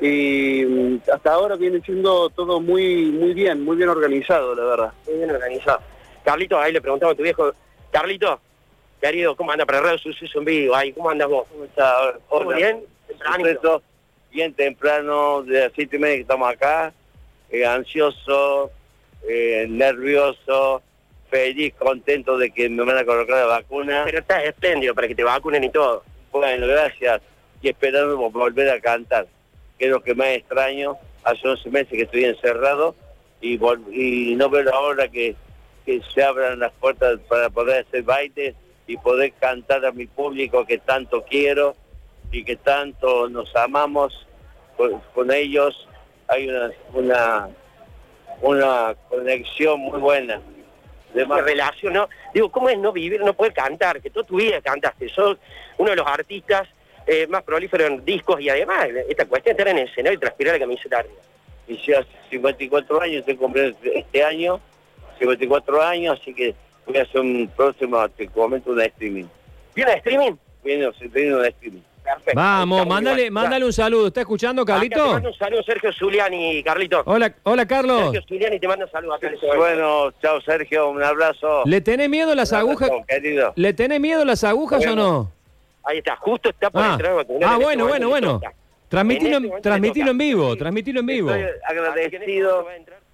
y mm, hasta ahora viene siendo todo muy muy bien, muy bien organizado, la verdad. Muy bien organizado. Carlito, ahí le preguntamos a tu viejo, Carlito, querido, ¿cómo anda para Radio Suceso en vivo? Ahí, ¿cómo andas vos? ¿Cómo está? ¿Todo Hola. bien? Bien temprano, de las siete y media que estamos acá, eh, ansioso, eh, nervioso, feliz, contento de que me van a colocar la vacuna. Pero estás espléndido para que te vacunen y todo. Bueno, gracias. Y esperando volver a cantar, que es lo que más extraño. Hace 11 meses que estoy encerrado y, no veo la hora que, que se abran las puertas para poder hacer baile y poder cantar a mi público que tanto quiero y que tanto nos amamos con, con ellos. Hay una, una, una conexión muy buena. De de más- relación, ¿no? Digo, ¿cómo es no vivir, no poder cantar? Que toda tu vida cantaste, sos uno de los artistas eh, más prolíferos en discos y además esta cuestión de estar en el escenario y transpirar la camiseta arriba. y ya hace 54 años, estoy cumpliendo este año, 54 años, así que voy a hacer un próximo, te comento, un streaming. ¿Viene de streaming? Viene, se viene un streaming. Perfecto. Vamos, mándale, mándale un saludo. ¿Está escuchando, Acá te Carlito? mando un saludo, Sergio Zuliani, Carlito. Hola, hola, Carlos. Sergio Zuliani te manda un saludo acá. Bueno, chao Sergio, un abrazo. ¿Le tenés miedo las agujas? abrazo, querido. ¿Le tenés miedo las agujas o no? Ahí está, justo está por Ah, entrar a vacunar ah en este bueno, bueno, bueno. Transmitilo, En este en- transmitilo en vivo, transmitilo en vivo. Estoy este agradecido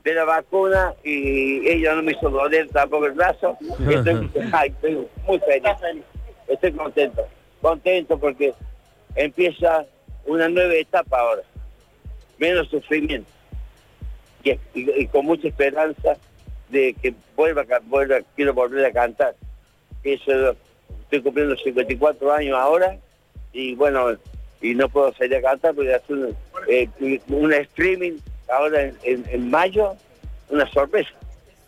de la vacuna y ella no me hizo doler tampoco el brazo. Estoy, ay, estoy muy feliz. Estoy contento. Contento porque empieza una nueva etapa ahora. Menos sufrimiento. Y, y- y con mucha esperanza de que vuelva, vuelva, quiero volver a cantar. Eso, estoy cumpliendo 54 años ahora y bueno, y no puedo salir a cantar porque hacer un, eh, un streaming ahora en, en- en mayo, una sorpresa.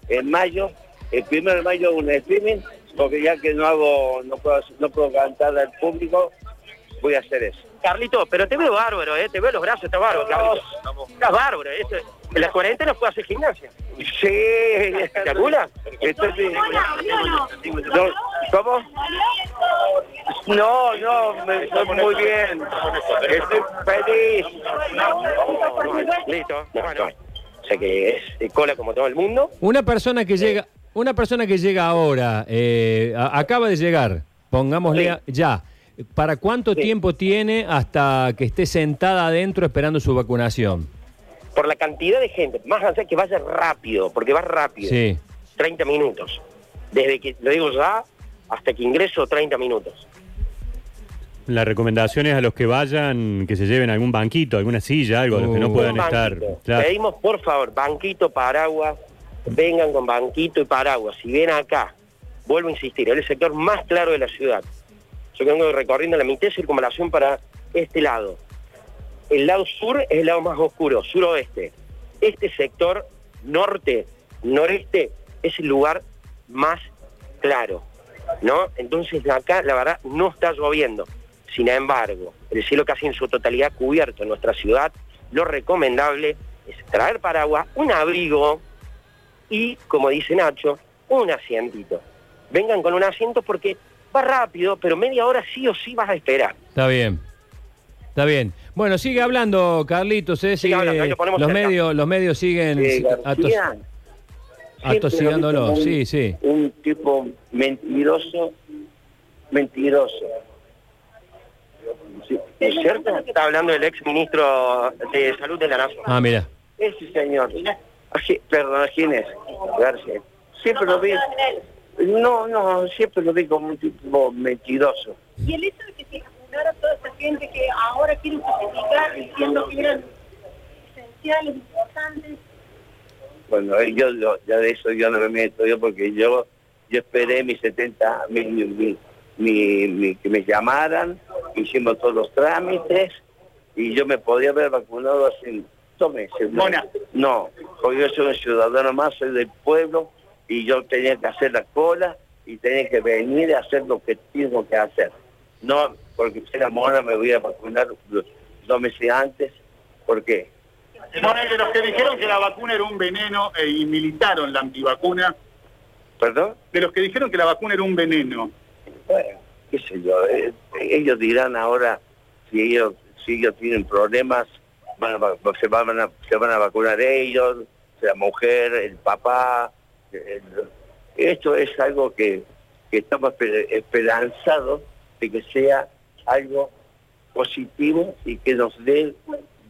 En mayo, el primero de mayo un streaming, porque ya que no hago, no puedo, no puedo cantar al público, voy a hacer eso. Carlito, pero te veo bárbaro, ¿eh? Te veo los brazos, está bárbaro, Carlito. Estás bárbaro, ¿eh? En la cuarentena puedo hacer gimnasia. Sí, ¿Te acuerdas? Estoy- No, ¿Cómo? No, no, me estoy muy bien. Estoy feliz. Listo. Bueno, o sea que es cola como todo el mundo. Una persona que llega, una persona que llega ahora, eh, a- acaba de llegar, pongámosle Sí. ya. ¿Para cuánto Sí. tiempo tiene hasta que esté sentada adentro esperando su vacunación? Por la cantidad de gente, más allá que vaya rápido, porque va rápido. Sí. 30 minutos. Desde que, lo digo ya, hasta que ingreso 30 minutos. La recomendación es a los que vayan que se lleven algún banquito, alguna silla, algo, los que no Uh. puedan estar. Claro. Pedimos, por favor, banquito, paraguas, vengan con banquito y paraguas. Si ven acá, vuelvo a insistir, es el sector más claro de la ciudad. Yo vengo recorriendo la mitad de circunvalación para este lado. El lado sur es el lado más oscuro, suroeste. Este sector norte, noreste, es el lugar más claro, ¿no? Entonces acá, la verdad, no está lloviendo. Sin embargo, el cielo casi en su totalidad cubierto en nuestra ciudad, lo recomendable es traer paraguas, un abrigo y, como dice Nacho, un asientito. Vengan con un asiento porque va rápido, pero media hora sí o sí vas a esperar. Está bien. Está bien. Bueno, sigue hablando, Carlitos. eh, Sigue sigue- hablando, ahí lo ponemos los, medios, los medios siguen Eh, atos- atosigándolo. vi Sí, sí. Un, un tipo mentiroso, mentiroso. Sí, ¿No es cierto? Está hablando del ex ministro de Salud de la Nación. Ah, mira. Ese señor. Perdón, ¿quién es? García. Siempre lo vi. No, no, siempre lo vi como un tipo mentiroso. Y el hecho de que toda esa gente que ahora quieren justificar diciendo que eran esenciales, importantes, Bueno, eh, yo, yo- ya de eso yo no me meto yo porque yo yo esperé mis 70, mi, mi, mi- mi- mi- que me llamaran, hicimos todos los trámites y yo me podía haber vacunado hace dos meses. ¿no? Mona. No, porque yo soy un ciudadano más, soy del pueblo y yo tenía que hacer la cola y tenía que venir a hacer lo que tengo que hacer. No, porque si era mona me voy a vacunar dos, meses antes. ¿Por qué? De los que dijeron que la vacuna era un veneno eh, y militaron la antivacuna, ¿Perdón? de los que dijeron que la vacuna era un veneno, Bueno, qué sé yo, eh, ellos dirán ahora si ellos, si ellos tienen problemas van a se, van a, se van a vacunar ellos, la mujer, el papá. el- esto es algo que, que estamos esper- esperanzados de que sea algo positivo y que nos dé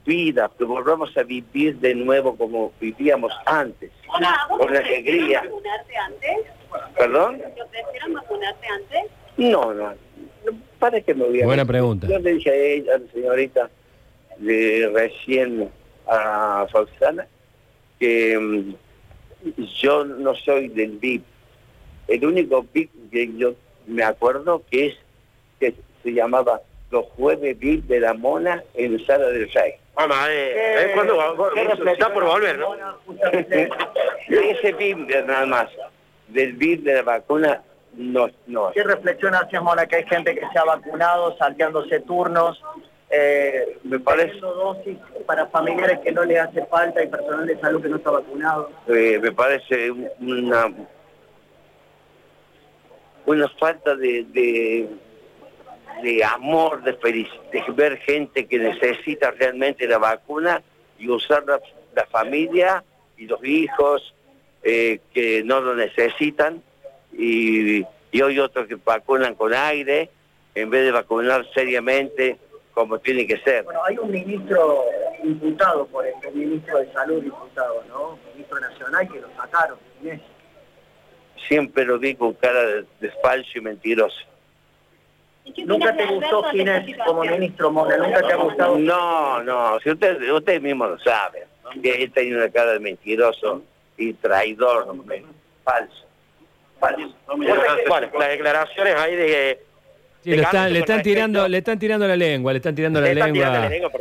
vida, que volvamos a vivir de nuevo como vivíamos antes, Hola, ¿vos con ofrecieron alegría. vacunarte antes? ¿Perdón? ¿Te ofrecieron vacunarte antes? No, no, para que me voy a... Buena pregunta. Yo le dije a ella, a la señorita, de recién a Roxana, que mm, yo no soy del VIP. El único VIP que yo me acuerdo que es que se llamaba los jueves VIP de la Mona en Sala del Rey. Mamá, eh, eh, ¿cuándo va? Está por volver, ¿no? Ese VIP de nada más. Del VIP de la vacuna no, no. ¿Qué reflexión hacías, Mona, que hay gente que se ha vacunado, salteándose turnos, eh, Me parece, dosis para familiares que no les hace falta y personal de salud que no está vacunado? eh, me parece un- una una falta de, de, de amor, de, de ver gente que necesita realmente la vacuna y usar la, la familia y los hijos eh, que no lo necesitan y, y hoy otros que vacunan con aire en vez de vacunar seriamente como tiene que ser. Bueno, hay un ministro imputado por esto, un ministro de salud imputado, ¿no? Ministro nacional que lo sacaron. Inés. Siempre lo vi con cara de, de falso y mentiroso. ¿Y qué ¿Nunca te gustó Ginés como ministro, Mona? ¿Nunca te ha gustado? No, no, si usted, usted mismo lo sabe, que él tiene una cara de mentiroso y traidor, hombre. falso, falso. Bueno, las declaraciones ahí de... Sí, de le están, le tirando, le están tirando la lengua, le están tirando la Le están tirando lengua. la lengua, por